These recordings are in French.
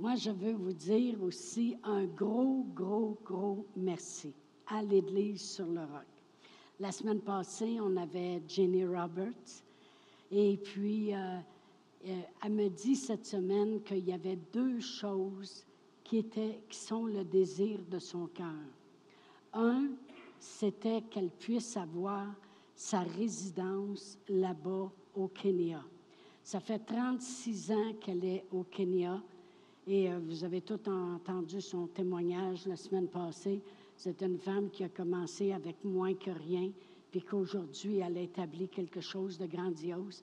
Moi, je veux vous dire aussi un gros, gros, gros merci à l'Église sur le roc. La semaine passée, on avait Jenny Roberts. Et puis, euh, euh, elle me dit cette semaine qu'il y avait deux choses qui, étaient, qui sont le désir de son cœur. Un, c'était qu'elle puisse avoir sa résidence là-bas au Kenya. Ça fait 36 ans qu'elle est au Kenya et euh, vous avez tout entendu son témoignage la semaine passée. C'est une femme qui a commencé avec moins que rien, puis qu'aujourd'hui, elle a établi quelque chose de grandiose.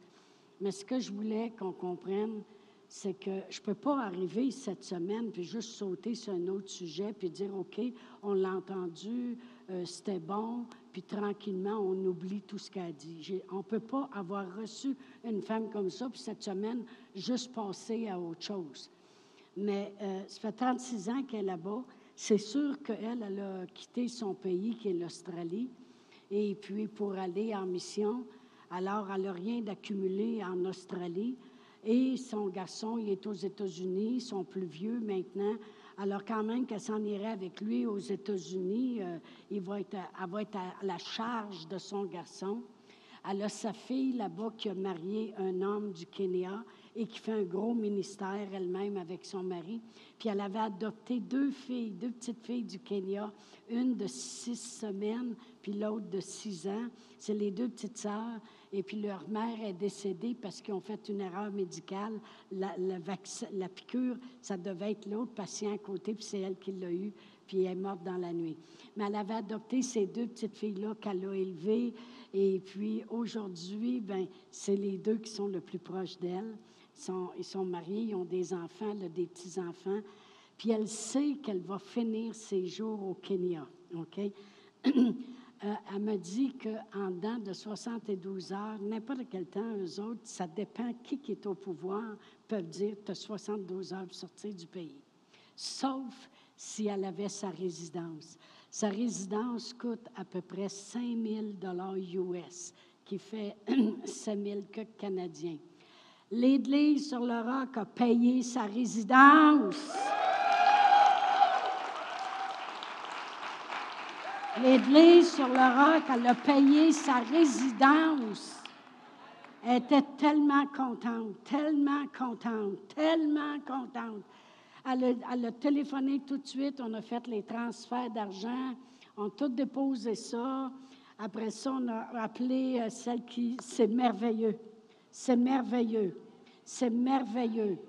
Mais ce que je voulais qu'on comprenne, c'est que je ne peux pas arriver cette semaine puis juste sauter sur un autre sujet puis dire OK, on l'a entendu, euh, c'était bon, puis tranquillement, on oublie tout ce qu'elle a dit. On ne peut pas avoir reçu une femme comme ça, puis cette semaine, juste passer à autre chose. Mais euh, ça fait 36 ans qu'elle est là-bas. C'est sûr qu'elle, elle a quitté son pays, qui est l'Australie, et puis pour aller en mission. Alors, elle n'a rien d'accumulé en Australie. Et son garçon, il est aux États-Unis, son plus vieux maintenant. Alors, quand même qu'elle s'en irait avec lui aux États-Unis, euh, il elle va être à la charge de son garçon. Elle a sa fille là-bas qui a marié un homme du Kenya et qui fait un gros ministère elle-même avec son mari. Puis elle avait adopté deux filles, deux petites filles du Kenya, une de six semaines, puis l'autre de six ans. C'est les deux petites sœurs. Et puis leur mère est décédée parce qu'ils ont fait une erreur médicale. La, piqûre, ça devait être l'autre patient à côté, puis c'est elle qui l'a eu, puis elle est morte dans la nuit. Mais elle avait adopté ces deux petites filles-là qu'elle a élevées. Et puis aujourd'hui, ben, c'est les deux qui sont le plus proches d'elle. Ils sont, mariés, ils ont des enfants, des petits-enfants. Puis elle sait qu'elle va finir ses jours au Kenya. OK? Euh, elle me dit qu'en dedans de 72 heures, n'importe quel temps, eux autres, ça dépend qui, est au pouvoir, peuvent dire tu as 72 heures pour sortir du pays. Sauf si elle avait sa résidence. Sa résidence coûte à peu près 5 000 US, qui fait 5 000 que canadiens. L'Église sur le roc a payé sa résidence. L'Église sur le roc, elle a payé sa résidence. Elle était tellement contente, tellement contente, tellement contente. Elle a, téléphoné tout de suite, on a fait les transferts d'argent, on a tout déposé ça. Après ça, on a appelé euh, celle qui, c'est merveilleux. C'est merveilleux. C'est merveilleux.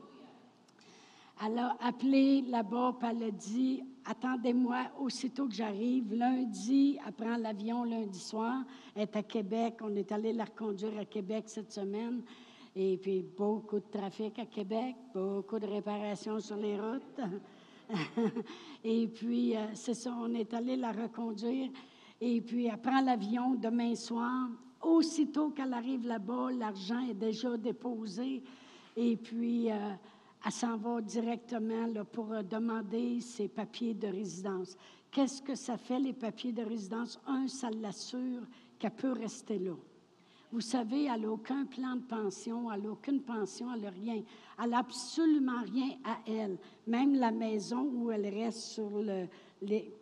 Elle a appelé là-bas, elle a dit Attendez-moi aussitôt que j'arrive. Lundi, elle prend l'avion lundi soir. Elle est à Québec. On est allé la reconduire à Québec cette semaine. Et puis, beaucoup de trafic à Québec, beaucoup de réparations sur les routes. Et puis, euh, c'est ça, on est allé la reconduire. Et puis, elle l'avion demain soir. Aussitôt qu'elle arrive là-bas, l'argent est déjà déposé. Et puis, euh, elle s'en va directement là, pour euh, demander ses papiers de résidence. Qu'est-ce que ça fait, les papiers de résidence? Un, ça l'assure qu'elle peut rester là. Vous savez, elle n'a aucun plan de pension, elle n'a aucune pension, elle n'a rien. Elle n'a absolument rien à elle. Même la maison où elle reste sur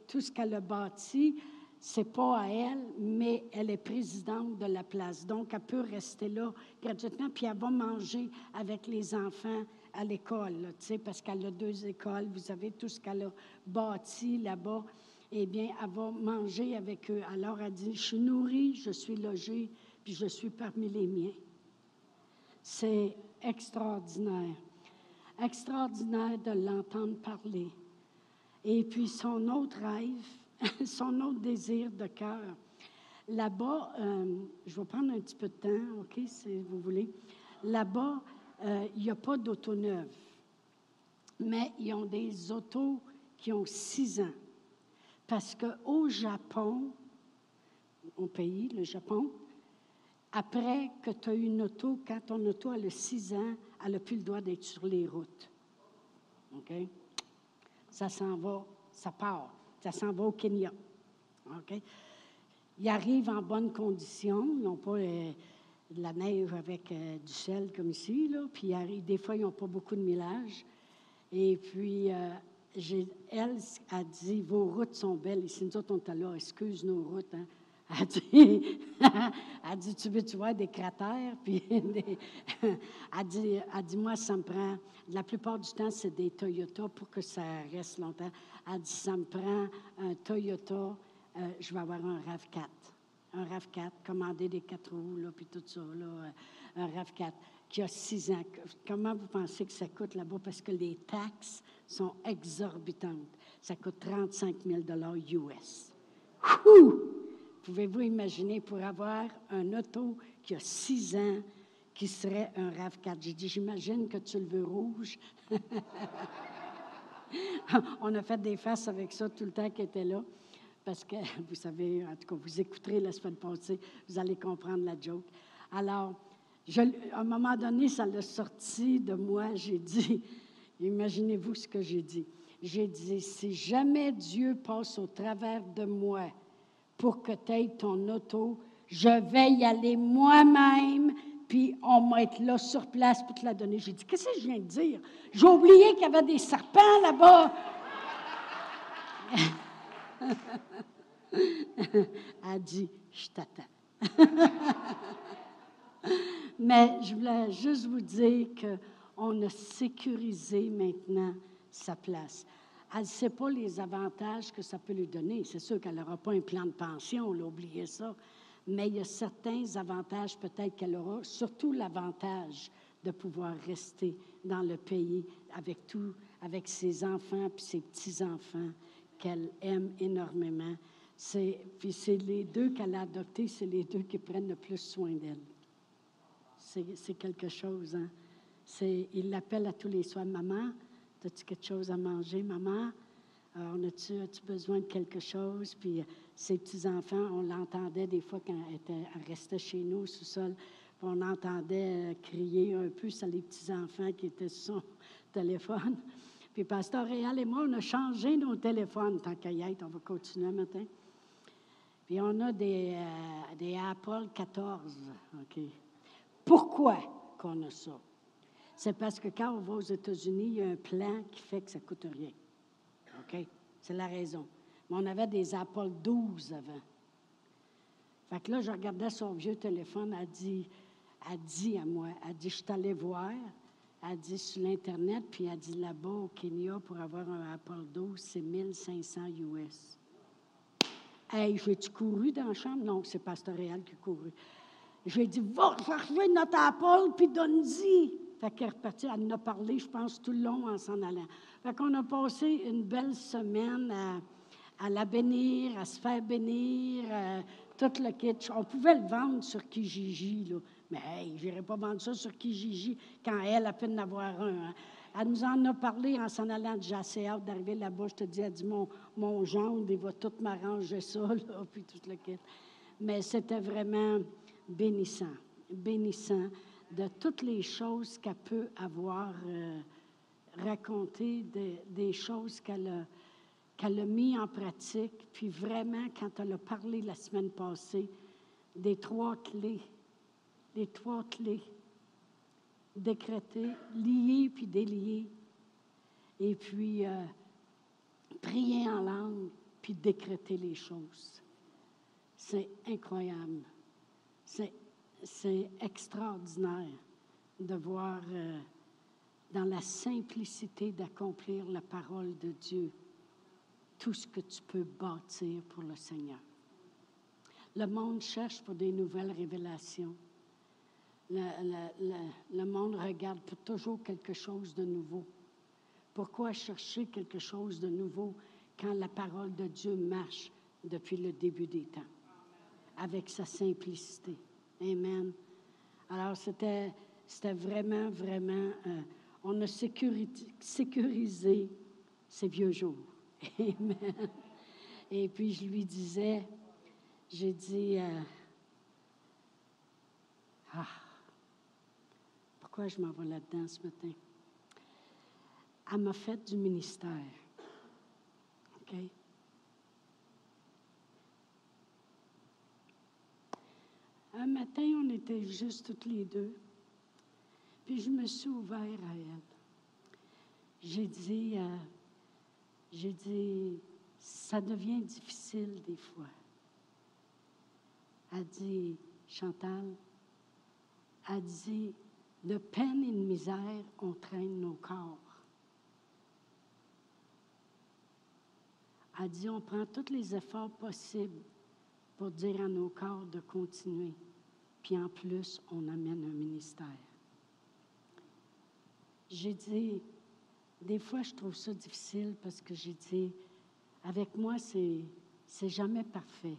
tout ce qu'elle a bâti, c'est pas à elle, mais elle est présidente de la place. Donc, elle peut rester là gratuitement, puis elle va manger avec les enfants à l'école, parce qu'elle a deux écoles. Vous avez tout ce qu'elle a bâti là-bas. Eh bien, elle va manger avec eux. Alors, elle dit, je suis nourrie, je suis logée, puis je suis parmi les miens. C'est extraordinaire. Extraordinaire de l'entendre parler. Et puis, son autre rêve, son autre désir de cœur. Là-bas, euh, je vais prendre un petit peu de temps, OK, si vous voulez. Là-bas, euh, il n'y a pas d'auto neuve, mais ils ont des autos qui ont six ans. Parce qu'au Japon, au pays, le Japon, après que tu as une auto, quand ton auto a le six ans, elle n'a plus le droit d'être sur les routes. OK? Ça s'en va, ça part. Ça s'en va au Kenya. Ils arrivent en bonne condition. Ils n'ont pas euh, de la neige avec euh, du sel comme ici. Là. Puis des fois, ils n'ont pas beaucoup de millage. Et puis, euh, elle a dit, vos routes sont belles. Ici, nous autres, on était là, excuse nos routes. Hein. Elle dit, dit, tu veux-tu voir des cratères? Puis, elle dit, elle dit, moi, ça me prend, la plupart du temps, c'est des Toyota pour que ça reste longtemps. Elle dit, ça me prend un Toyota, euh, je vais avoir un RAV4. Un RAV4, commander des quatre roues, là, puis tout ça, là, euh, un RAV4 qui a six ans. Comment vous pensez que ça coûte là-bas? Parce que les taxes sont exorbitantes. Ça coûte 35 000 US. Pouvez-vous imaginer pour avoir un auto qui a six ans, qui serait un RAV4? J'ai dit, j'imagine que tu le veux rouge. On a fait des faces avec ça tout le temps qu'il était là. Parce que, vous savez, en tout cas, vous écouterez la semaine passée, vous allez comprendre la joke. Alors, je- à un moment donné, ça l'a sorti de moi. J'ai dit, imaginez-vous ce que j'ai dit. J'ai dit, si jamais Dieu passe au travers de moi pour que tu aies ton auto, je vais y aller moi-même, puis on va être là sur place pour te la donner. J'ai dit, qu'est-ce que je viens de dire? J'ai oublié qu'il y avait des serpents là-bas. Elle dit, je t'attends. Mais je voulais juste vous dire qu'on a sécurisé maintenant sa place. Elle ne sait pas les avantages que ça peut lui donner. C'est sûr qu'elle n'aura pas un plan de pension, on a oublié ça. Mais il y a certains avantages peut-être qu'elle aura, surtout l'avantage de pouvoir rester dans le pays avec tout, avec ses enfants puis ses petits-enfants qu'elle aime énormément. C'est, puis c'est les deux qu'elle a adoptés, c'est les deux qui prennent le plus soin d'elle. C'est, c'est quelque chose, hein? C'est, il l'appelle à tous les soirs, maman, as-tu quelque chose à manger, maman? Euh, on a-tu, besoin de quelque chose? Puis euh, ses petits-enfants, on l'entendait des fois quand elle, était- restait chez nous au sous-sol, on entendait euh, crier un peu sur les petits-enfants qui étaient sur son téléphone. Puis Pasteur Réal et moi, on a changé nos téléphones tant qu'à y être. On va continuer matin. Puis on a des, euh, des Apple 14. OK. Pourquoi qu'on a ça? C'est parce que quand on va aux États-Unis, il y a un plan qui fait que ça ne coûte rien. OK? C'est la raison. Mais on avait des Apple 12 avant. Fait que là, je regardais son vieux téléphone, elle dit, elle dit à moi, elle dit, je allée voir, elle dit sur l'Internet, puis elle dit là-bas au Kenya, pour avoir un Apple 12, c'est 1500 US. Hey, j'ai-tu couru dans la chambre? Non, c'est Pasteur Réal qui a couru. J'ai dit, va chercher notre Apple, puis donne-y. Fait qu'elle est repartie, elle en a parlé, je pense, tout le long en s'en allant. Fait qu'on a passé une belle semaine à, la bénir, à se faire bénir, euh, tout le kit. On pouvait le vendre sur Kijiji, là. Mais hey, je n'irais pas vendre ça sur Kijiji quand elle a peine d'avoir un. hein. Elle nous en a parlé en s'en allant. J'ai assez hâte d'arriver là-bas. Je te dis, elle dit, mon, mon gendre, il va tout m'arranger ça, là, puis tout le kit. Mais c'était vraiment bénissant, bénissant de toutes les choses qu'elle peut avoir euh, racontées, des, des choses qu'elle a, qu'elle a mis en pratique. Puis vraiment, quand elle a parlé la semaine passée, des trois clés, des trois clés décréter, lier puis délier, et puis euh, prier en langue, puis décréter les choses. C'est incroyable. C'est, c'est extraordinaire de voir euh, dans la simplicité d'accomplir la parole de Dieu tout ce que tu peux bâtir pour le Seigneur. Le monde cherche pour des nouvelles révélations. Le, le- le- le monde regarde pour toujours quelque chose de nouveau. Pourquoi chercher quelque chose de nouveau quand la parole de Dieu marche depuis le début des temps, avec sa simplicité? Amen. Alors, c'était, vraiment, vraiment, euh, on a sécurisé ces vieux jours. Amen. Et puis, je lui disais, j'ai dit, euh, ah, pourquoi je m'en vais là-dedans ce matin? Elle m'a fait du ministère. OK? Un matin, on était juste toutes les deux. Puis je me suis ouvert à elle. j'ai dit, euh, j'ai dit, ça devient difficile des fois. Elle dit, Chantal, elle dit, de peine et de misère, on traîne nos corps. Elle dit, on prend tous les efforts possibles pour dire à nos corps de continuer. Puis en plus, on amène un ministère. J'ai dit, des fois, je trouve ça difficile parce que j'ai dit, avec moi, c'est, jamais parfait.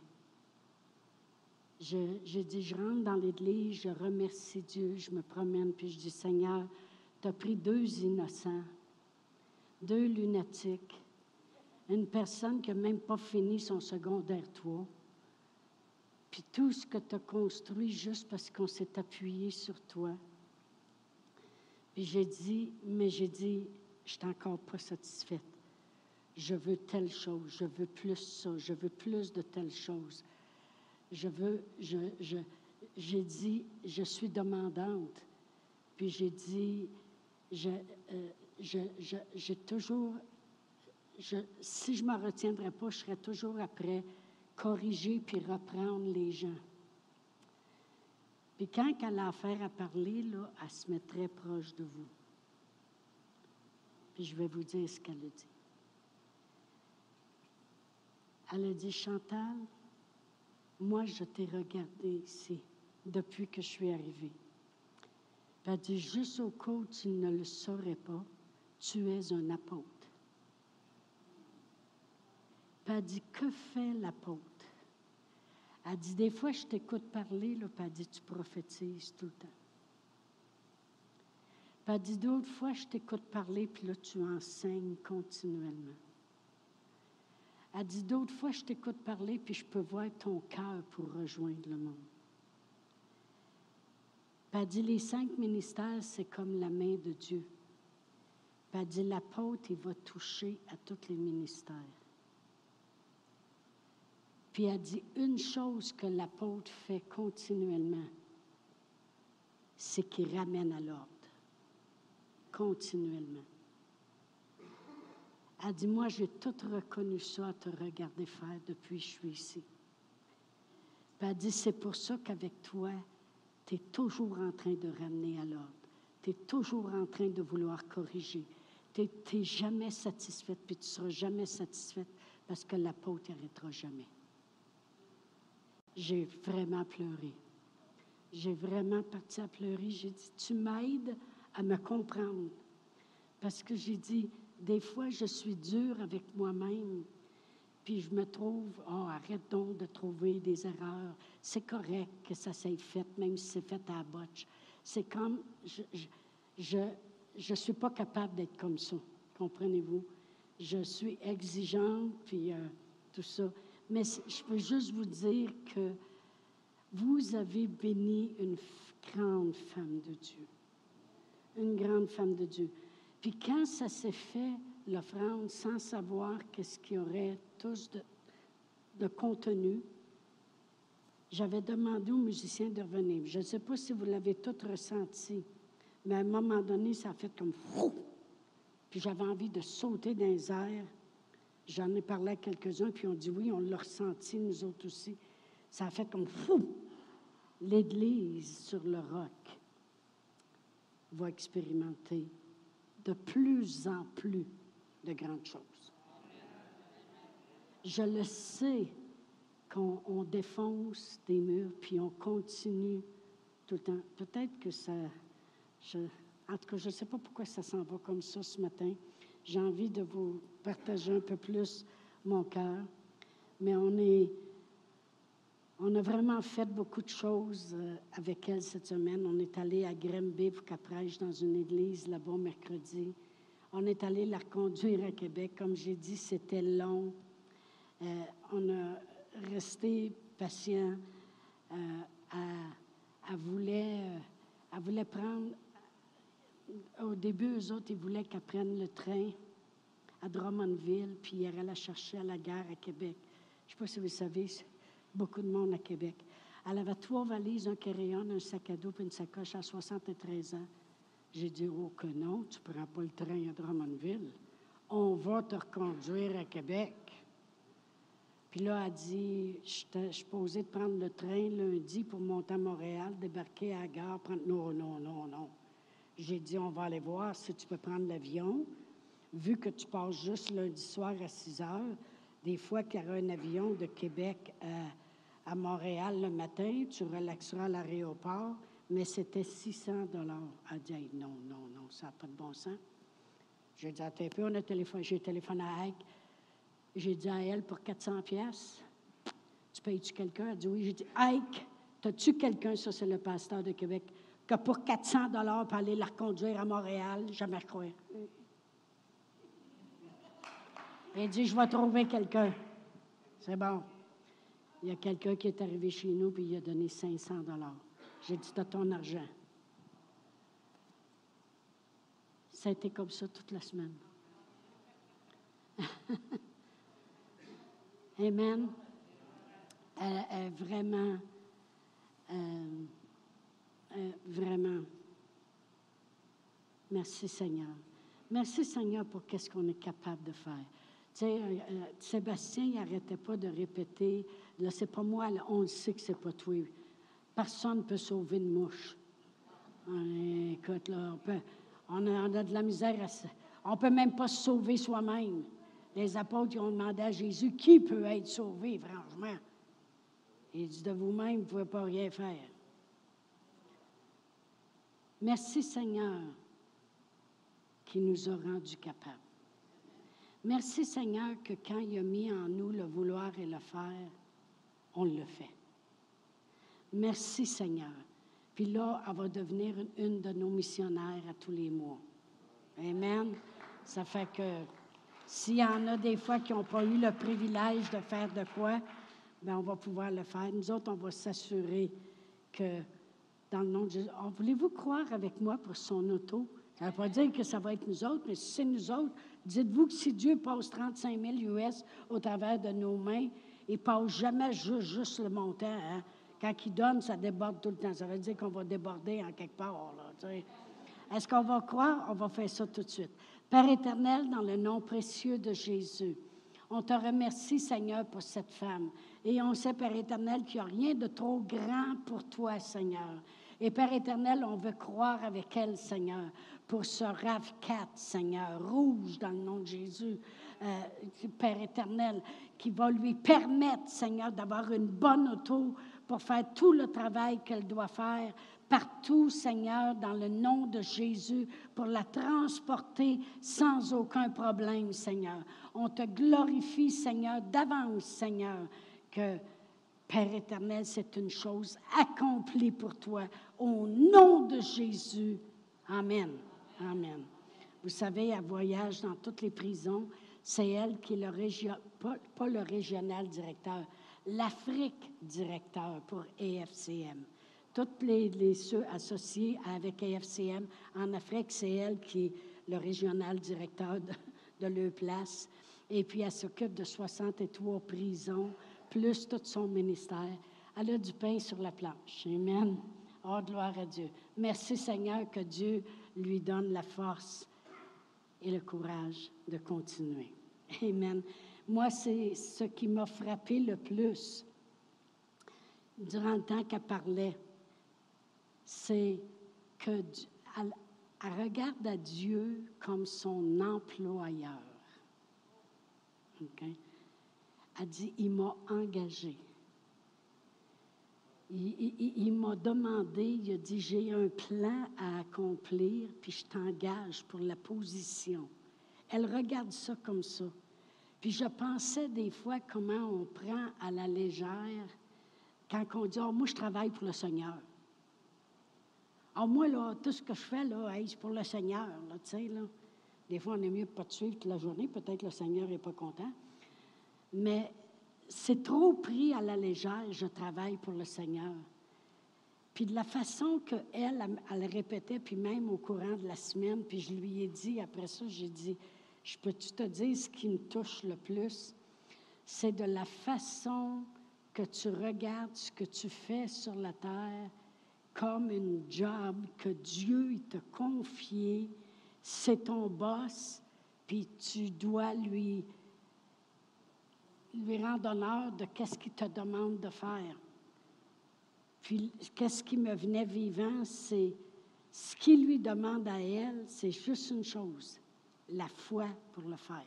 Je, je dis, je rentre dans l'église, je remercie Dieu, je me promène, puis je dis, Seigneur, tu as pris deux innocents, deux lunatiques, une personne qui n'a même pas fini son secondaire 3, puis tout ce que tu as construit juste parce qu'on s'est appuyé sur toi. Puis j'ai dit, mais j'ai dit, je suis encore pas satisfaite. Je veux telle chose, je veux plus ça, je veux plus de telle chose. Je veux, je, je, j'ai dit, je suis demandante. Puis j'ai dit, je, euh, je, je, j'ai toujours, je, si je ne me retiendrais pas, je serais toujours après corriger puis reprendre les gens. Puis quand elle a affaire à parler, là, elle se met très proche de vous. Puis je vais vous dire ce qu'elle a dit. Elle a dit, Chantal, moi, je t'ai regardé ici depuis que je suis arrivée. Puis elle a dit, juste au cas où tu ne le saurais pas, tu es un apôtre. Puis elle dit, que fait l'apôtre? Elle dit, des fois, je t'écoute parler, là, puis elle dit, tu prophétises tout le temps. Puis elle dit, d'autres fois, je t'écoute parler, puis là, tu enseignes continuellement. Elle dit, d'autres fois, je t'écoute parler, puis je peux voir ton cœur pour rejoindre le monde. Puis elle dit, les cinq ministères, c'est comme la main de Dieu. Puis elle dit, l'apôtre, il va toucher à tous les ministères. Puis elle dit, une chose que l'apôtre fait continuellement, c'est qu'il ramène à l'ordre. Continuellement. Elle dit, moi, j'ai tout reconnu ça à te regarder faire depuis que je suis ici. Puis elle dit, c'est pour ça qu'avec toi, tu es toujours en train de ramener à l'ordre. Tu es toujours en train de vouloir corriger. Tu n'es jamais satisfaite, puis tu ne seras jamais satisfaite parce que l'apôtre n'arrêtera jamais. J'ai vraiment pleuré. J'ai vraiment parti à pleurer. J'ai dit, tu m'aides à me comprendre. Parce que j'ai dit, des fois, je suis dure avec moi-même. Puis je me trouve, oh, arrête donc de trouver des erreurs. C'est correct que ça s'est fait, même si c'est fait à la. C'est comme, je je, je, suis pas capable d'être comme ça, comprenez-vous? Je suis exigeante, puis euh, tout ça. Mais je peux juste vous dire que vous avez béni une grande femme de Dieu. Une grande femme de Dieu. Puis quand ça s'est fait, l'offrande, sans savoir qu'est-ce qu'il y aurait tous de, de contenu, j'avais demandé aux musiciens de revenir. Je ne sais pas si vous l'avez tout ressenti, mais à un moment donné, ça a fait comme fou. Puis j'avais envie de sauter dans les airs. J'en ai parlé à quelques-uns, puis on dit oui, on l'a ressenti, nous autres aussi. Ça a fait comme fou. L'Église sur le roc va expérimenter de plus en plus de grandes choses. Je le sais qu'on défonce des murs, puis on continue tout le temps. Peut-être que ça... En tout cas, je ne sais pas pourquoi ça s'en va comme ça ce matin. J'ai envie de vous partager un peu plus mon cœur. Mais on est... On a vraiment fait beaucoup de choses euh, avec elle cette semaine. On est allé à Grimby pour qu'elle prêche dans une église là-bas mercredi. On est allé la reconduire à Québec. Comme j'ai dit, c'était long. Euh, on a resté patient. Euh, elle, voulait, elle voulait prendre. Au début, eux autres, ils voulaient qu'elle prenne le train à Drummondville, puis elle la chercher à la gare à Québec. Je ne sais pas si vous savez, beaucoup de monde à Québec. Elle avait trois valises, un carry un sac à dos et une sacoche à 73 ans. J'ai dit, oh que non, tu ne prends pas le train à Drummondville. On va te reconduire à Québec. Puis là, elle dit, je suis posée de prendre le train lundi pour monter à Montréal, débarquer à la gare, prendre... Non, non, non, non. J'ai dit, on va aller voir si tu peux prendre l'avion. Vu que tu passes juste lundi soir à 6 heures, des fois qu'il y aura un avion de Québec à, Montréal le matin, tu relaxeras à l'aéroport, mais c'était 600 dollars. Elle dit, non, non, non, ça n'a pas de bon sens. J'ai dit, attends un peu, on a j'ai téléphoné à Ike. J'ai dit à elle, pour 400 pièces, tu payes-tu quelqu'un? Elle dit, oui. J'ai dit, Ike, as-tu quelqu'un, ça c'est le pasteur de Québec, que pour 400 dollars pour aller la reconduire à Montréal, jamais croire. Il dit, je vais trouver quelqu'un. C'est bon. Il y a quelqu'un qui est arrivé chez nous, puis il a donné 500 dollars. J'ai dit, tu ton argent. Ça a été comme ça toute la semaine. Amen. Elle, vraiment, euh, euh, vraiment. Merci Seigneur. Merci Seigneur pour qu'est-ce qu'on est capable de faire. Tu sais, euh, Sébastien, il n'arrêtait pas de répéter, là, c'est pas moi, on le sait que c'est pas toi. Personne ne peut sauver une mouche. écoute, là, on, a, de la misère. On ne peut même pas se sauver soi-même. Les apôtres ont demandé à Jésus qui peut être sauvé, franchement? Il dit de vous-même, vous ne pouvez pas rien faire. Merci Seigneur qui nous a rendus capables. Merci Seigneur que quand il a mis en nous le vouloir et le faire, on le fait. Merci Seigneur. Puis là, elle va devenir une de nos missionnaires à tous les mois. Amen. Ça fait que s'il y en a des fois qui n'ont pas eu le privilège de faire de quoi, bien, on va pouvoir le faire. Nous autres, on va s'assurer que, dans le nom de Jésus, oh, voulez-vous croire avec moi pour son auto? Ça ne veut pas dire que ça va être nous autres, mais si c'est nous autres, dites-vous que si Dieu passe 35 000 US au travers de nos mains, il ne passe jamais juste, le montant. Hein? Quand il donne, ça déborde tout le temps. Ça veut dire qu'on va déborder en quelque part. Est-ce qu'on va croire? On va faire ça tout de suite. Père éternel, dans le nom précieux de Jésus, on te remercie, Seigneur, pour cette femme. Et on sait, Père éternel, qu'il n'y a rien de trop grand pour toi, Seigneur. Et Père éternel, on veut croire avec elle, Seigneur, pour ce RAV4, Seigneur, rouge dans le nom de Jésus, euh, Père éternel, qui va lui permettre, Seigneur, d'avoir une bonne auto pour faire tout le travail qu'elle doit faire partout, Seigneur, dans le nom de Jésus, pour la transporter sans aucun problème, Seigneur. On te glorifie, Seigneur, d'avance, Seigneur, Père éternel, c'est une chose accomplie pour toi. Au nom de Jésus. Amen. Amen. Vous savez, elle voyage dans toutes les prisons. C'est elle qui est le région, pas, le régional directeur, l'Afrique directeur pour EFCM tous les, ceux associés avec AFCM en Afrique, c'est elle qui est le régional directeur de, de place. Et puis, elle s'occupe de 63 prisons, plus tout son ministère. Elle a du pain sur la planche. Amen. Oh, gloire à Dieu. Merci Seigneur que Dieu lui donne la force et le courage de continuer. Amen. Moi, c'est ce qui m'a frappé le plus durant le temps qu'elle parlait c'est qu'elle regarde à Dieu comme son employeur. Elle dit, il m'a engagé. Il, m'a demandé, il a dit, j'ai un plan à accomplir, puis je t'engage pour la position. Elle regarde ça comme ça. Puis je pensais des fois comment on prend à la légère quand on dit, oh, moi je travaille pour le Seigneur. Alors, moi, là, tout ce que je fais, là, c'est pour le Seigneur, tu sais, là. Des fois, on est mieux pas de suivre toute la journée. Peut-être que le Seigneur n'est pas content. Mais c'est trop pris à la légère, je travaille pour le Seigneur. Puis de la façon qu'elle, elle, répétait, puis même au courant de la semaine, puis je lui ai dit, après ça, j'ai dit, je peux-tu te dire ce qui me touche le plus? C'est de la façon que tu regardes ce que tu fais sur la terre comme une job que Dieu t'a confié. C'est ton boss, puis tu dois lui, lui rendre honneur de qu'est-ce qu'il te demande de faire. Puis, qu'est-ce qui me venait vivant, c'est ce qu'il lui demande à elle, c'est juste une chose, la foi pour le faire.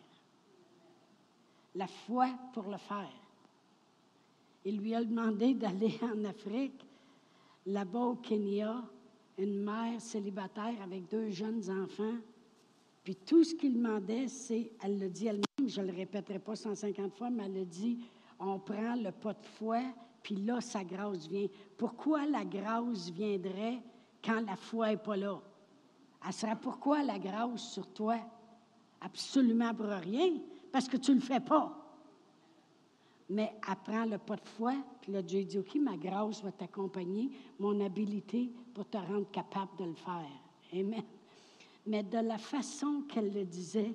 La foi pour le faire. Il lui a demandé d'aller en Afrique, là-bas au Kenya, une mère célibataire avec deux jeunes enfants. Puis tout ce qu'il demandait, c'est, elle le dit elle-même, je ne le répéterai pas 150 fois, mais elle le dit, on prend le pot de foi, puis là, sa grâce vient. Pourquoi la grâce viendrait quand la foi n'est pas là? Elle sera pourquoi la grâce sur toi? Absolument pour rien, parce que tu ne le fais pas. Mais apprends le pas de foi, puis là, Dieu dit, OK, ma grâce va t'accompagner, mon habilité pour te rendre capable de le faire. Amen. Mais de la façon qu'elle le disait,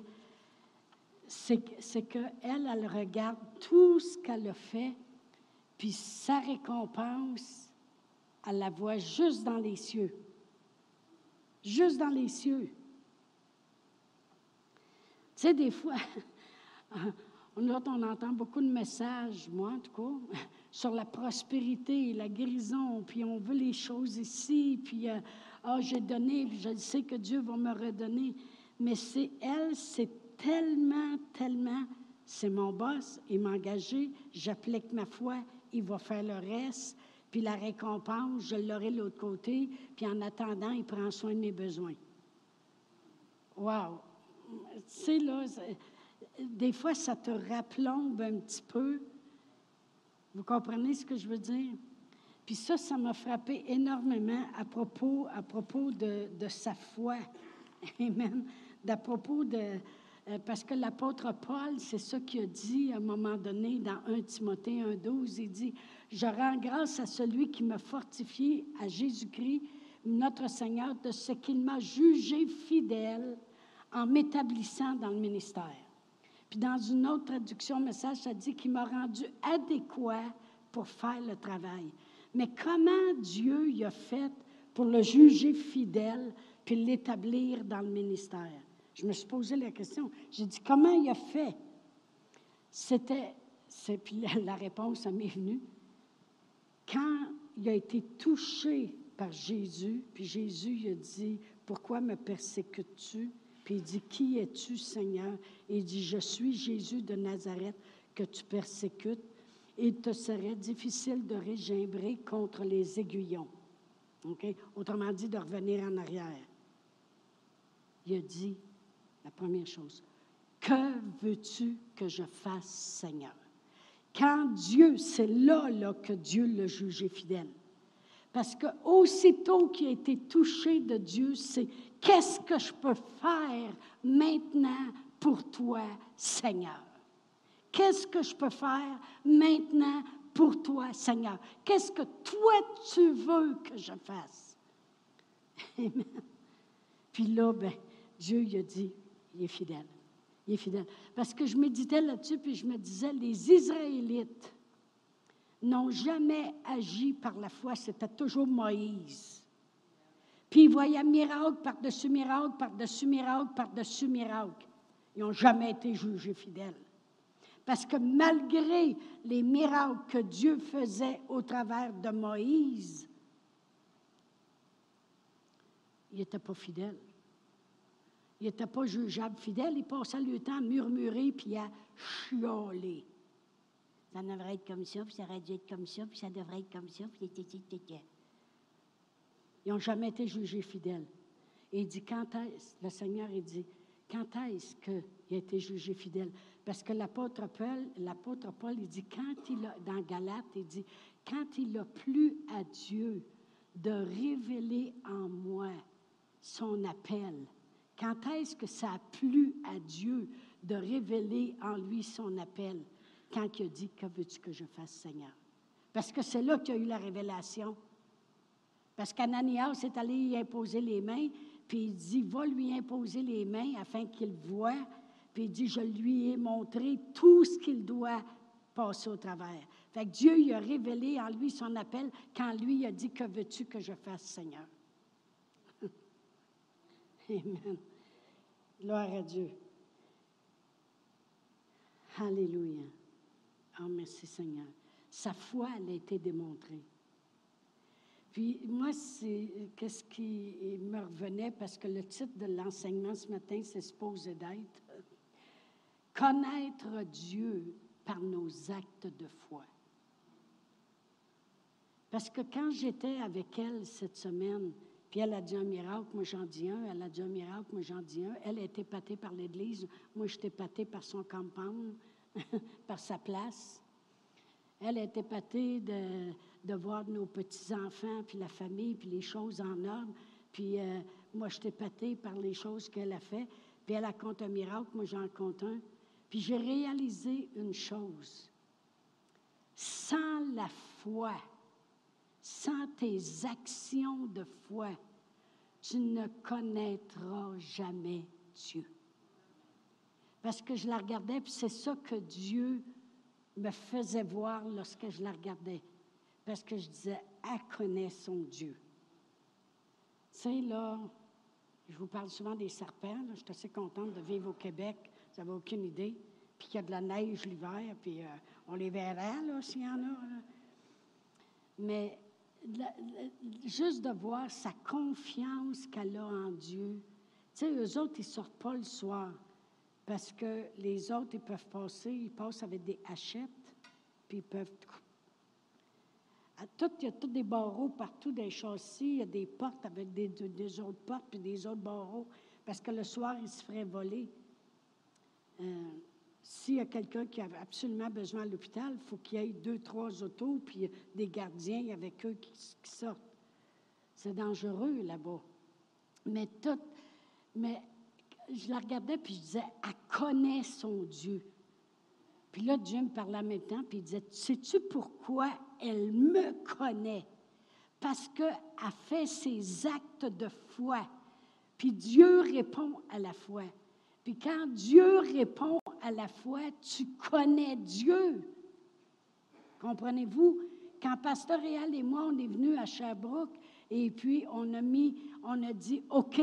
c'est qu'elle, elle regarde tout ce qu'elle a fait, puis sa récompense, elle la voit juste dans les cieux. Juste dans les cieux. Tu sais, des fois, on entend beaucoup de messages, moi en tout cas, sur la prospérité, la guérison, puis on veut les choses ici, puis euh, ah, j'ai donné, puis je sais que Dieu va me redonner. Mais c'est elle, c'est tellement, tellement, c'est mon boss, il m'a engagé, j'applique ma foi, il va faire le reste, puis la récompense, je l'aurai de l'autre côté, puis en attendant, il prend soin de mes besoins. Wow! Tu sais, là, des fois, ça te raplombe un petit peu. Vous comprenez ce que je veux dire? Puis ça, ça m'a frappé énormément à propos, à propos de, sa foi. Amen. D'à propos de, parce que l'apôtre Paul, c'est ça qu'il a dit à un moment donné dans 1 Timothée 1,12. Il dit Je rends grâce à celui qui m'a fortifié, à Jésus-Christ, notre Seigneur, de ce qu'il m'a jugé fidèle en m'établissant dans le ministère. Puis dans une autre traduction, message, ça dit qu'il m'a rendu adéquat pour faire le travail. Mais comment Dieu y a fait pour le juger fidèle puis l'établir dans le ministère? Je me suis posé la question. J'ai dit, comment il a fait? C'était, puis la, réponse m'est venue. Quand il a été touché par Jésus, puis Jésus il a dit, pourquoi me persécutes-tu? Puis il dit, qui es-tu, Seigneur? Et il dit, je suis Jésus de Nazareth que tu persécutes. Il te serait difficile de régimbrer contre les aiguillons. Autrement dit, de revenir en arrière. Il a dit, la première chose. Que veux-tu que je fasse, Seigneur? Quand Dieu, c'est là, que Dieu l'a jugé fidèle. Parce que aussitôt qu'il a été touché de Dieu, c'est qu'est-ce que je peux faire maintenant pour toi, Seigneur? Qu'est-ce que je peux faire maintenant pour toi, Seigneur? Qu'est-ce que toi tu veux que je fasse? Amen. Puis là, ben, Dieu il a dit, il est fidèle. Il est fidèle. Parce que je méditais là-dessus, puis je me disais, les Israélites n'ont jamais agi par la foi, c'était toujours Moïse. Puis ils voyaient miracle par-dessus miracle, par-dessus miracle, par-dessus miracle. Ils n'ont jamais été jugés fidèles. Parce que malgré les miracles que Dieu faisait au travers de Moïse, il n'était pas fidèle. Il n'était pas jugeable fidèle, il passait le temps à murmurer puis à chialer. Ça devrait être comme ça, puis ça aurait dû être comme ça, puis ça devrait être comme ça, puis Ils n'ont jamais été jugés fidèles. Et il dit, quand est-ce, le Seigneur, il dit, quand est-ce qu'il a été jugé fidèle? Parce que l'apôtre Paul, l'apôtre Paul, il dit, quand il a, dans Galate, il dit, quand il a plu à Dieu de révéler en moi son appel, quand est-ce que ça a plu à Dieu de révéler en lui son appel? Quand il a dit, que veux-tu que je fasse, Seigneur? Parce que c'est là qu'il y a eu la révélation. Parce qu'Ananias est allé y imposer les mains, puis il dit, va lui imposer les mains afin qu'il voie. Puis il dit, je lui ai montré tout ce qu'il doit passer au travers. Fait que Dieu il a révélé en lui son appel quand lui a dit Que veux-tu que je fasse, Seigneur? Amen. Gloire à Dieu. Alléluia. Oh, merci Seigneur. Sa foi, elle a été démontrée. Puis moi, c'est qu'est-ce qui me revenait, parce que le titre de l'enseignement ce matin, c'est supposé d'être Connaître Dieu par nos actes de foi. Parce que quand j'étais avec elle cette semaine, puis elle a dit un miracle, moi j'en dis un, elle a dit un miracle, moi j'en dis un. Elle a été épatée par l'Église, moi j'étais épatée par son compound, par sa place. Elle a été épatée de, voir nos petits-enfants, puis la famille, puis les choses en ordre. Puis euh, moi, je suis épatée par les choses qu'elle a fait. Puis elle raconte un miracle, moi j'en compte un. Puis j'ai réalisé une chose. Sans la foi, sans tes actions de foi, tu ne connaîtras jamais Dieu. Parce que je la regardais, puis c'est ça que Dieu me faisait voir lorsque je la regardais. Parce que je disais, elle connaît son Dieu. Tu sais, là, je vous parle souvent des serpents. je suis assez contente de vivre au Québec. Vous n'avez aucune idée. Puis qu'il y a de la neige l'hiver, puis euh, on les verra, là, s'il y en a. Mais juste de voir sa confiance qu'elle a en Dieu. Tu sais, eux autres, ils ne sortent pas le soir parce que les autres, ils peuvent passer, ils passent avec des hachettes, puis ils peuvent. tout, il y a tous des barreaux partout, des châssis, il y a des portes avec des, des autres portes, puis des autres barreaux, parce que le soir, ils se feraient voler. Euh, s'il y a quelqu'un qui a absolument besoin à l'hôpital, il faut qu'il y ait deux, trois autos, puis des gardiens avec eux qui, sortent. C'est dangereux là-bas. Mais tout, mais je la regardais, puis je disais, elle connaît son Dieu. Puis là, Dieu me parlait en même temps, puis il disait, sais-tu pourquoi elle me connaît? Parce qu'elle fait ses actes de foi. Puis Dieu répond à la foi. Puis quand Dieu répond à la foi, tu connais Dieu. Comprenez-vous? Quand Pasteur Réal et moi, on est venus à Sherbrooke, et puis on a mis, on a dit, OK,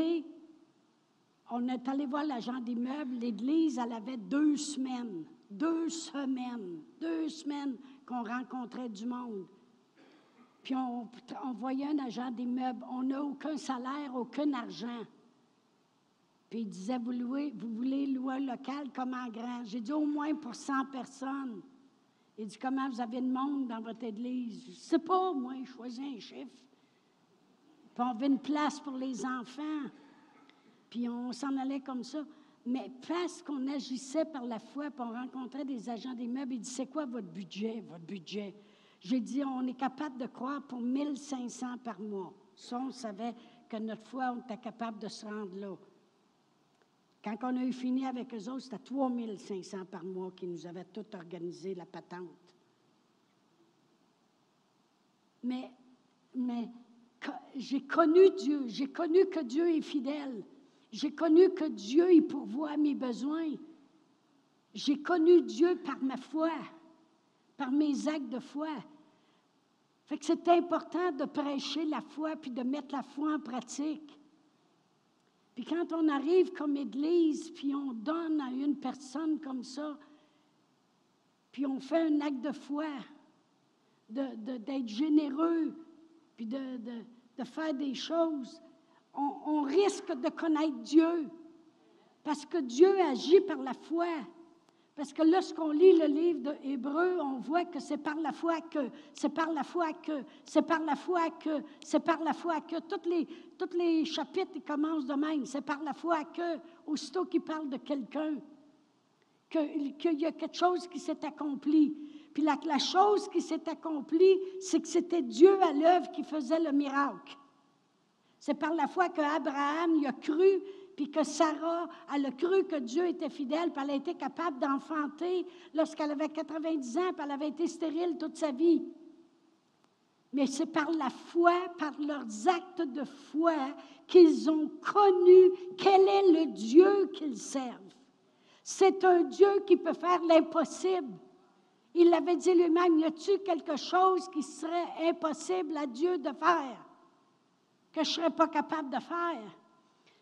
on est allé voir l'agent d'immeuble. L'église, elle avait deux semaines, deux semaines, deux semaines qu'on rencontrait du monde. Puis on, on voyait un agent d'immeuble. On n'a aucun salaire, aucun argent. Puis il disait, vous, louez, vous voulez louer un local comment grand? J'ai dit, au moins pour 100 personnes. Il dit, comment vous avez de monde dans votre église? Je ne sais pas, moi, je choisis un chiffre. Puis on veut une place pour les enfants. Puis on s'en allait comme ça. Mais parce qu'on agissait par la foi, puis on rencontrait des agents d'immeubles, il dit, c'est quoi votre budget, votre budget? J'ai dit, on est capable de croire pour 1500 par mois. Ça, on savait que notre foi, on était capable de se rendre là. Quand on a eu fini avec eux autres, c'était 3500 par mois qui nous avaient tout organisé la patente. Mais, mais j'ai connu Dieu, j'ai connu que Dieu est fidèle, j'ai connu que Dieu il pourvoit à mes besoins. J'ai connu Dieu par ma foi, par mes actes de foi. Fait que c'est important de prêcher la foi puis de mettre la foi en pratique. Puis quand on arrive comme Église, puis on donne à une personne comme ça, puis on fait un acte de foi, d'être généreux, puis de, faire des choses, on, on risque de connaître Dieu. Parce que Dieu agit par la foi. Parce que lorsqu'on lit le livre de Hébreu, on voit que c'est par la foi que, c'est par la foi que, c'est par la foi que, c'est par la foi que. Tous les, tous les chapitres commencent de même. C'est par la foi que, aussitôt qu'il parle de quelqu'un, qu'il y a quelque chose qui s'est accompli. Puis la, la chose qui s'est accomplie, c'est que c'était Dieu à l'œuvre qui faisait le miracle. C'est par la foi qu'Abraham y a cru puis que Sarah, elle a cru que Dieu était fidèle, puis elle a été capable d'enfanter lorsqu'elle avait 90 ans, puis elle avait été stérile toute sa vie. Mais c'est par la foi, par leurs actes de foi, qu'ils ont connu quel est le Dieu qu'ils servent. C'est un Dieu qui peut faire l'impossible. Il l'avait dit lui-même, y a-t-il quelque chose qui serait impossible à Dieu de faire, que je ne serais pas capable de faire?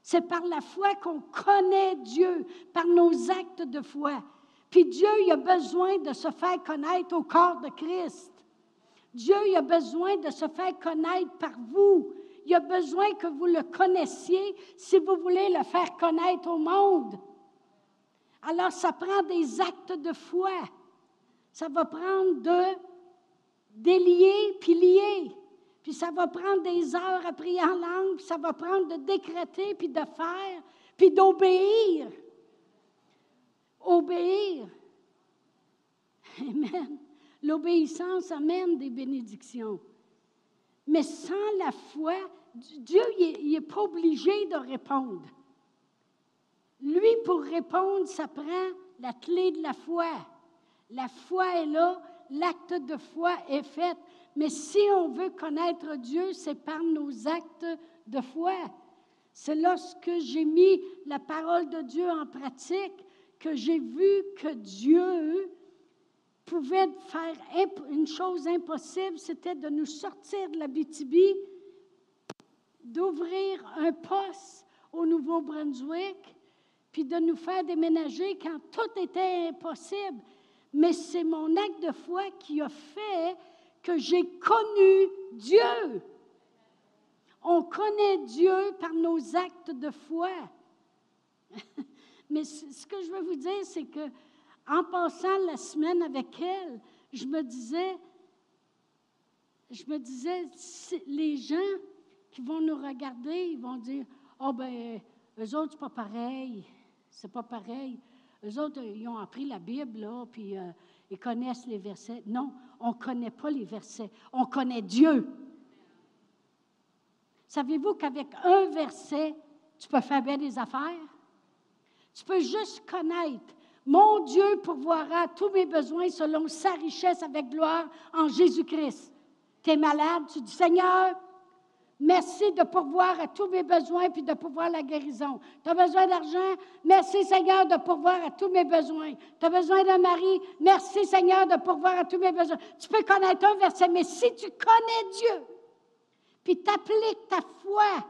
C'est par la foi qu'on connaît Dieu, par nos actes de foi. Puis Dieu, il a besoin de se faire connaître au corps de Christ. Dieu, il a besoin de se faire connaître par vous. Il a besoin que vous le connaissiez si vous voulez le faire connaître au monde. Alors, ça prend des actes de foi. Ça va prendre de délier puis lier. Puis ça va prendre des heures à prier en langue, puis ça va prendre de décréter, puis de faire, puis d'obéir. Obéir. Amen. L'obéissance amène des bénédictions. Mais sans la foi, Dieu n'est pas obligé de répondre. Lui, pour répondre, ça prend la clé de la foi. La foi est là, l'acte de foi est fait. Mais si on veut connaître Dieu, c'est par nos actes de foi. C'est lorsque j'ai mis la parole de Dieu en pratique que j'ai vu que Dieu pouvait faire une chose impossible, c'était de nous sortir de la BTB, d'ouvrir un poste au Nouveau-Brunswick, puis de nous faire déménager quand tout était impossible. Mais c'est mon acte de foi qui a fait que j'ai connu Dieu. On connaît Dieu par nos actes de foi. Mais ce que je veux vous dire, c'est que en passant la semaine avec elle, je me disais, je me disais, les gens qui vont nous regarder, ils vont dire, oh ben, eux autres, c'est pas pareil, c'est pas pareil. Eux autres, ils ont appris la Bible, là, puis euh, ils connaissent les versets. Non, on ne connaît pas les versets, on connaît Dieu. Savez-vous qu'avec un verset, tu peux faire bien des affaires? Tu peux juste connaître mon Dieu pourvoira tous mes besoins selon sa richesse avec gloire en Jésus-Christ. Tu es malade, tu dis Seigneur, merci de pourvoir à tous mes besoins puis de pourvoir la guérison. Tu as besoin d'argent, merci Seigneur de pourvoir à tous mes besoins. Tu as besoin d'un mari, merci Seigneur de pourvoir à tous mes besoins. Tu peux connaître un verset, mais si tu connais Dieu, puis tu appliques ta foi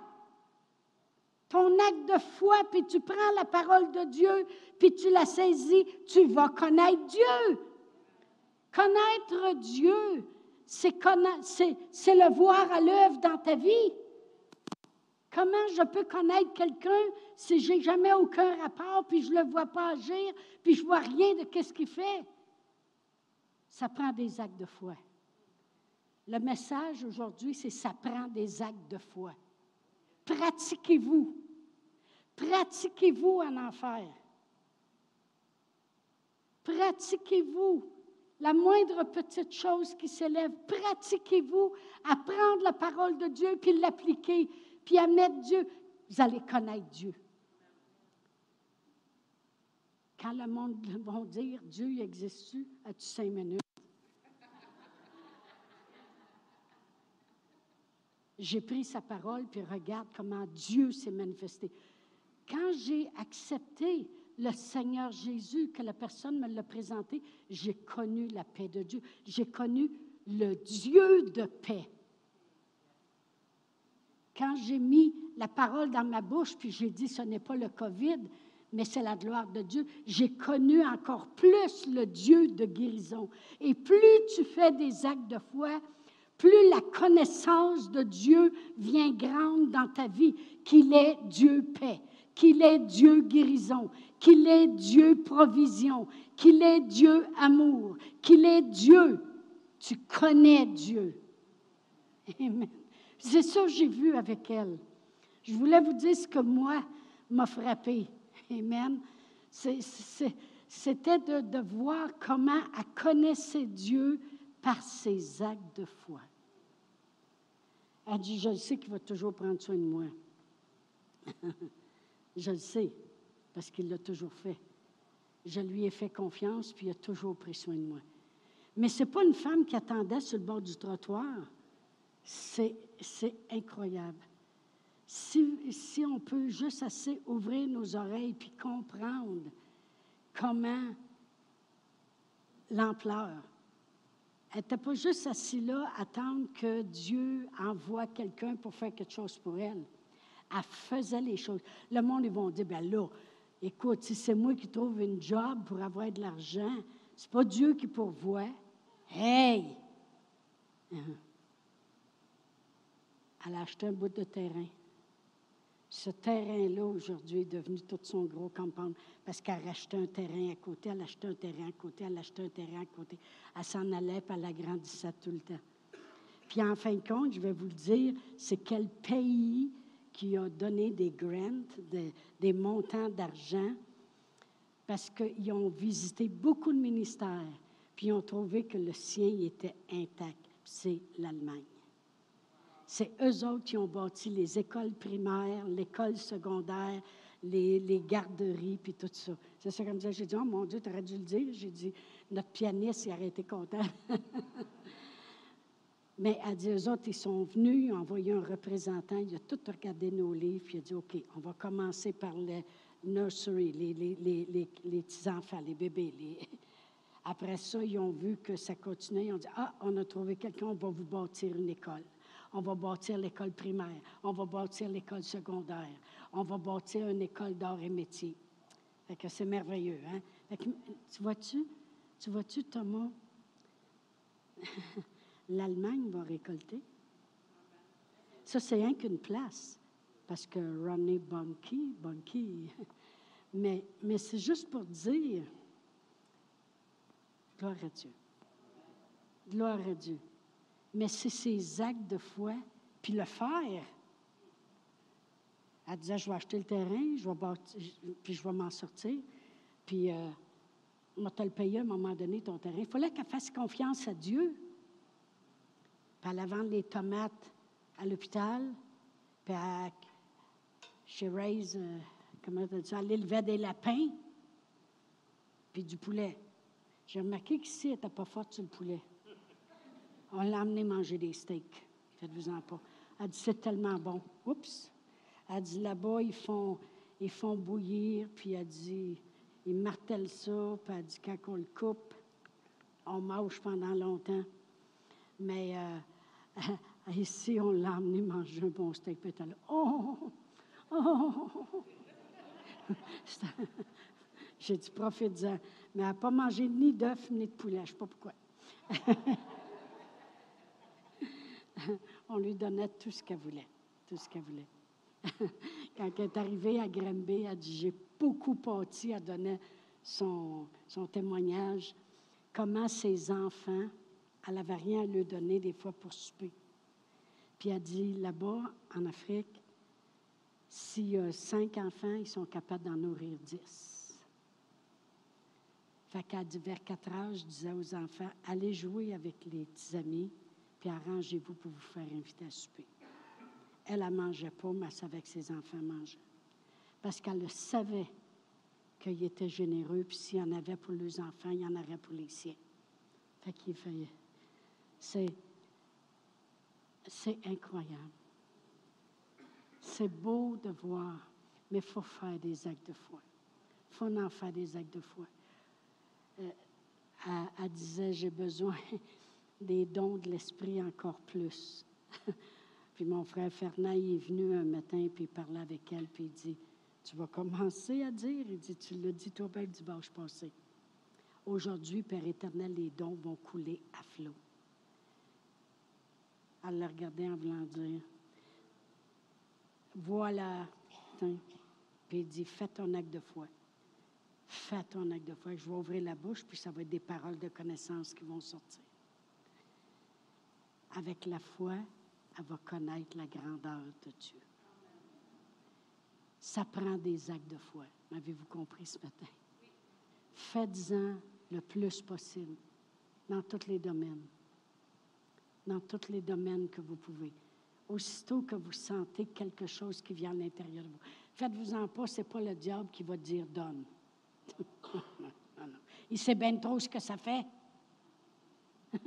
ton acte de foi, puis tu prends la parole de Dieu, puis tu la saisis, tu vas connaître Dieu. Connaître Dieu, c'est, le voir à l'œuvre dans ta vie. Comment je peux connaître quelqu'un si j'ai jamais aucun rapport, puis je ne le vois pas agir, puis je vois rien de ce qu'il fait? Ça prend des actes de foi. Le message aujourd'hui, c'est ça prend des actes de foi. Pratiquez-vous. Pratiquez-vous en enfer. Pratiquez-vous la moindre petite chose qui s'élève. Pratiquez-vous à la parole de Dieu, puis l'appliquer, puis à Dieu. Vous allez connaître Dieu. Quand le monde va dire Dieu existe-tu, as-tu cinq minutes? J'ai pris sa parole, puis regarde comment Dieu s'est manifesté. Quand j'ai accepté le Seigneur Jésus, que la personne me l'a présenté, j'ai connu la paix de Dieu. J'ai connu le Dieu de paix. Quand j'ai mis la parole dans ma bouche, puis j'ai dit, ce n'est pas le COVID, mais c'est la gloire de Dieu, j'ai connu encore plus le Dieu de guérison. Et plus tu fais des actes de foi, plus la connaissance de Dieu vient grande dans ta vie, qu'il est Dieu paix qu'il est Dieu guérison, qu'il est Dieu provision, qu'il est Dieu amour, qu'il est Dieu. Tu connais Dieu. Amen. C'est ça que j'ai vu avec elle. Je voulais vous dire ce que moi m'a frappé. Amen. C'était de, voir comment elle connaissait Dieu par ses actes de foi. Elle dit, je sais qu'il va toujours prendre soin de moi. Je le sais, parce qu'il l'a toujours fait. Je lui ai fait confiance, puis il a toujours pris soin de moi. Mais ce n'est pas une femme qui attendait sur le bord du trottoir. C'est, incroyable. Si, si, on peut juste assez ouvrir nos oreilles puis comprendre comment l'ampleur Elle n'était pas juste assise là, attendre que Dieu envoie quelqu'un pour faire quelque chose pour elle. Elle faisait les choses. Le monde, ils vont dire, ben là, écoute, si c'est moi qui trouve une job pour avoir de l'argent, c'est pas Dieu qui pourvoit. Hey! Uh-huh. Elle a acheté un bout de terrain. Ce terrain-là, aujourd'hui, est devenu tout son gros compound parce qu'elle rachetait un terrain à côté, elle achetait un terrain à côté, elle achetait un terrain à côté. Elle s'en allait, puis elle agrandissait tout le temps. Puis en fin de compte, je vais vous le dire, c'est quel pays qui a donné des grants, des, montants d'argent, parce qu'ils ont visité beaucoup de ministères, puis ils ont trouvé que le sien était intact. C'est l'Allemagne. C'est eux autres qui ont bâti les écoles primaires, l'école secondaire, les, garderies, puis tout ça. C'est ça comme ça. J'ai dit, oh mon Dieu, tu aurais dû le dire. J'ai dit, notre pianiste, il aurait été content. Mais elle dit, autres, ils sont venus, ils ont envoyé un représentant, il a tout regardé nos livres, puis il a dit, OK, on va commencer par le nursery, les, les, les petits-enfants, les bébés. Après ça, ils ont vu que ça continuait, ils ont dit, ah, on a trouvé quelqu'un, on va vous bâtir une école on va bâtir l'école primaire, on va bâtir l'école secondaire, on va bâtir une école d'art et métier. Fait que c'est merveilleux, hein? tu vois-tu, tu vois-tu, Thomas, l'Allemagne va récolter. Ça, c'est rien qu'une place, parce que Ronnie Bunky, Bunky, mais, mais c'est juste pour dire, gloire à Dieu, gloire à Dieu mais c'est ses actes de foi, puis le faire. Elle disait, je vais acheter le terrain, je vais puis je vais m'en sortir, puis euh, on va te le payer à un moment donné, ton terrain. Il fallait qu'elle fasse confiance à Dieu. Puis elle vendre les tomates à l'hôpital, puis à, chez euh, comment tu dis, elle élevait des lapins, puis du poulet. J'ai remarqué qu'ici, elle n'était pas forte sur le poulet. On l'a amené manger des steaks. Faites-vous-en pas. Elle dit, c'est tellement bon. Oups. Elle dit, là-bas, ils font, ils font bouillir, puis elle dit, ils martèlent ça, puis elle dit, quand on le coupe, on mange pendant longtemps. Mais euh, ici, on l'a amené manger un bon steak, puis oh, oh. J'ai dit, profite-en. Mais elle n'a pas mangé ni d'œufs, ni de poulet. Je ne sais pas pourquoi. on lui donnait tout ce qu'elle voulait. Tout ce qu'elle voulait. Quand elle est arrivée à Granby, elle a dit J'ai beaucoup pâti. Elle donnait son, son témoignage. Comment ses enfants, elle n'avait rien à lui donner des fois pour souper. Puis elle dit Là-bas, en Afrique, s'il y a cinq enfants, ils sont capables d'en nourrir dix. Fait qu'à vers quatre heures, je disais aux enfants Allez jouer avec les petits amis puis arrangez-vous pour vous faire inviter à souper. Elle ne mangeait pas, mais elle savait que ses enfants mangeaient. Parce qu'elle savait qu'il était généreux, puis s'il y en avait pour les enfants, il y en aurait pour les siens. Fait qu'il fait. C'est. Incroyable. C'est beau de voir, mais il faut faire des actes de foi. Il faut en faire des actes de foi. Euh, elle disait, j'ai besoin, des dons de l'esprit encore plus. puis mon frère Fernand est venu un matin, puis il parlait avec elle, puis il dit, tu vas commencer à dire, il dit, tu l'as dit toi-même dimanche passé. Aujourd'hui, Père éternel, les dons vont couler à flot. Elle l'a regardé en voulant dire, voilà, puis il dit, fais ton acte de foi. Fais ton acte de foi. Je vais ouvrir la bouche, puis ça va être des paroles de connaissance qui vont sortir avec la foi, elle va connaître la grandeur de Dieu. Ça prend des actes de foi. M'avez-vous compris ce matin? Faites-en le plus possible dans tous les domaines. Dans tous les domaines que vous pouvez. Aussitôt que vous sentez quelque chose qui vient à l'intérieur de vous. Faites-vous-en pas, ce n'est pas le diable qui va dire donne. Il sait bien trop ce que ça fait.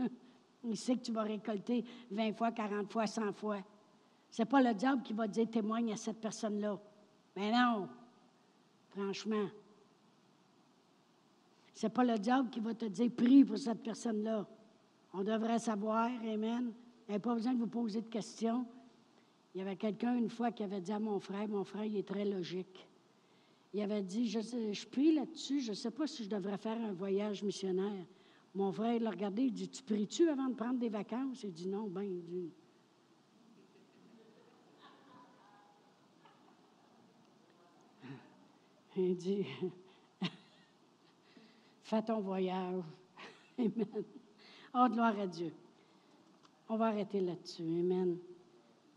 Il sait que tu vas récolter 20 fois, 40 fois, 100 fois. Ce n'est pas le diable qui va dire témoigne à cette personne-là. Mais non, franchement. Ce n'est pas le diable qui va te dire prie pour cette personne-là. On devrait savoir, Amen. Il n'y a pas besoin de vous poser de questions. Il y avait quelqu'un une fois qui avait dit à mon frère, mon frère, il est très logique. Il avait dit, je, prie là-dessus, je ne sais pas si je devrais faire un voyage missionnaire. Mon frère l'a regardé, il dit, tu pries-tu avant de prendre des vacances? Il dit, non, ben, il dit, il dit, fais ton voyage. Amen. Oh, gloire à Dieu. On va arrêter là-dessus. Amen.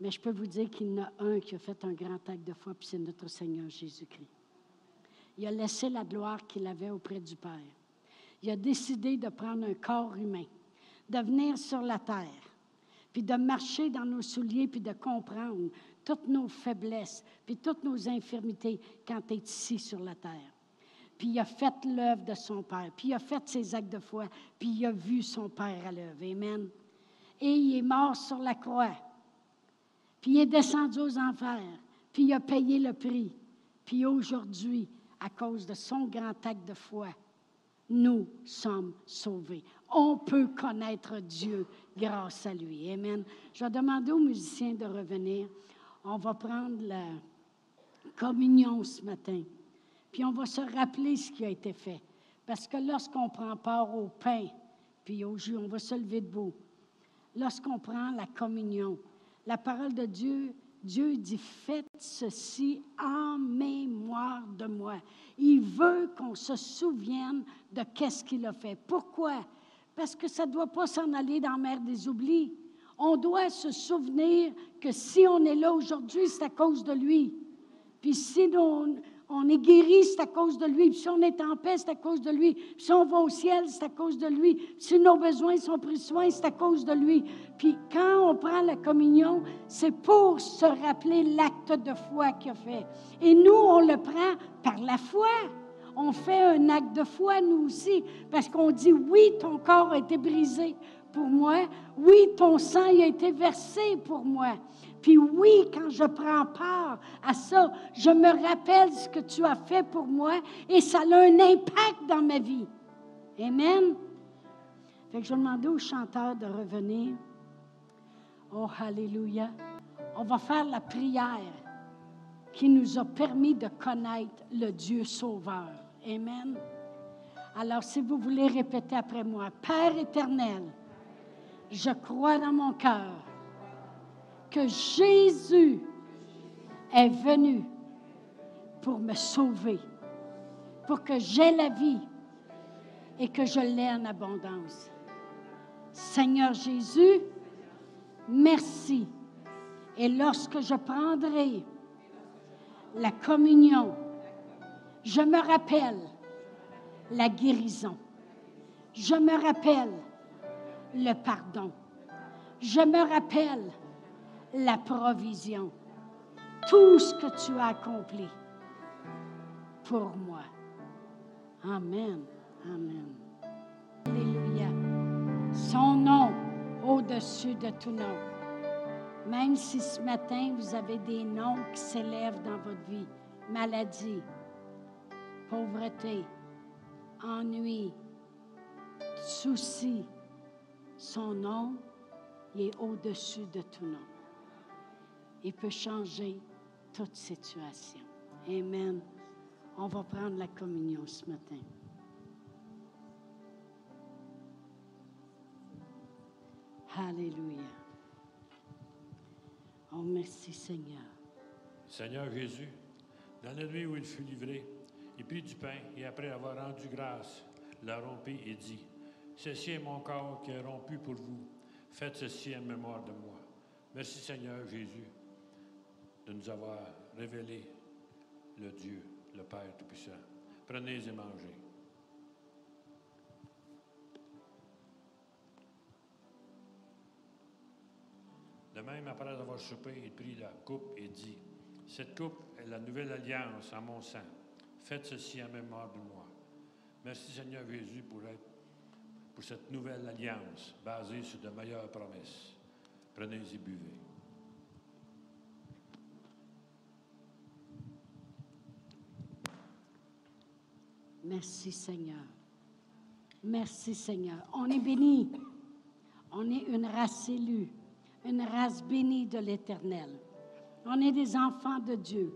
Mais je peux vous dire qu'il y en a un qui a fait un grand acte de foi, puis c'est notre Seigneur Jésus-Christ. Il a laissé la gloire qu'il avait auprès du Père. Il a décidé de prendre un corps humain, de venir sur la terre, puis de marcher dans nos souliers, puis de comprendre toutes nos faiblesses, puis toutes nos infirmités quand il est ici sur la terre. Puis il a fait l'œuvre de son Père, puis il a fait ses actes de foi, puis il a vu son Père à l'œuvre. Amen. Et il est mort sur la croix. Puis il est descendu aux enfers, puis il a payé le prix. Puis aujourd'hui, à cause de son grand acte de foi, nous sommes sauvés. On peut connaître Dieu grâce à lui. Amen. Je vais demander aux musiciens de revenir. On va prendre la communion ce matin. Puis on va se rappeler ce qui a été fait. Parce que lorsqu'on prend part au pain, puis au jus, on va se lever debout. Lorsqu'on prend la communion, la parole de Dieu, Dieu dit, faites ceci en mémoire de moi. Il veut qu'on se souvienne de qu'est-ce qu'il a fait. Pourquoi? Parce que ça ne doit pas s'en aller dans la mer des oublis. On doit se souvenir que si on est là aujourd'hui, c'est à cause de lui. Puis si on, on est guéri, c'est à cause de lui. Si on est en paix, c'est à cause de lui. Si on va au ciel, c'est à cause de lui. si nos besoins sont pris soin, c'est à cause de lui. Puis quand on prend la communion, c'est pour se rappeler l'acte de foi qu'il a fait. Et nous, on le prend par la foi. On fait un acte de foi, nous aussi, parce qu'on dit, oui, ton corps a été brisé pour moi. Oui, ton sang a été versé pour moi. Puis oui, quand je prends part à ça, je me rappelle ce que tu as fait pour moi et ça a un impact dans ma vie. Amen. Fait que je vais demander au chanteur de revenir. Oh, Alléluia. On va faire la prière qui nous a permis de connaître le Dieu sauveur. Amen. Alors, si vous voulez répéter après moi, Père éternel, je crois dans mon cœur que Jésus est venu pour me sauver, pour que j'aie la vie et que je l'ai en abondance. Seigneur Jésus, merci. Et lorsque je prendrai la communion, je me rappelle la guérison. Je me rappelle le pardon. Je me rappelle la provision, tout ce que tu as accompli pour moi. Amen. Amen. Alléluia. Son nom au-dessus de tout nom. Même si ce matin vous avez des noms qui s'élèvent dans votre vie, maladie, pauvreté, ennui, souci, son nom est au-dessus de tout nom il peut changer toute situation. Amen. On va prendre la communion ce matin. Alléluia. Oh, merci Seigneur. Seigneur Jésus, dans la nuit où il fut livré, il prit du pain et après avoir rendu grâce, l'a rompu et dit, Ceci est mon corps qui est rompu pour vous. Faites ceci en mémoire de moi. Merci Seigneur Jésus de nous avoir révélé le Dieu, le Père Tout-Puissant. Prenez et mangez. De même, après avoir chopé, il prit la coupe et dit, Cette coupe est la nouvelle alliance en mon sang. Faites ceci en mémoire de moi. Merci Seigneur Jésus pour, pour cette nouvelle alliance basée sur de meilleures promesses. Prenez et buvez. Merci Seigneur. Merci Seigneur. On est béni. On est une race élue, une race bénie de l'Éternel. On est des enfants de Dieu.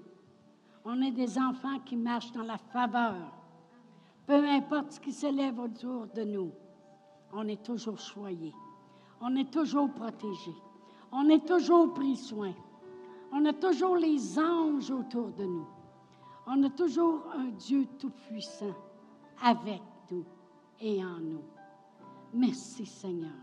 On est des enfants qui marchent dans la faveur. Peu importe ce qui s'élève autour de nous, on est toujours choyé. On est toujours protégé. On est toujours pris soin. On a toujours les anges autour de nous. On a toujours un Dieu tout-puissant avec nous et en nous. Merci Seigneur.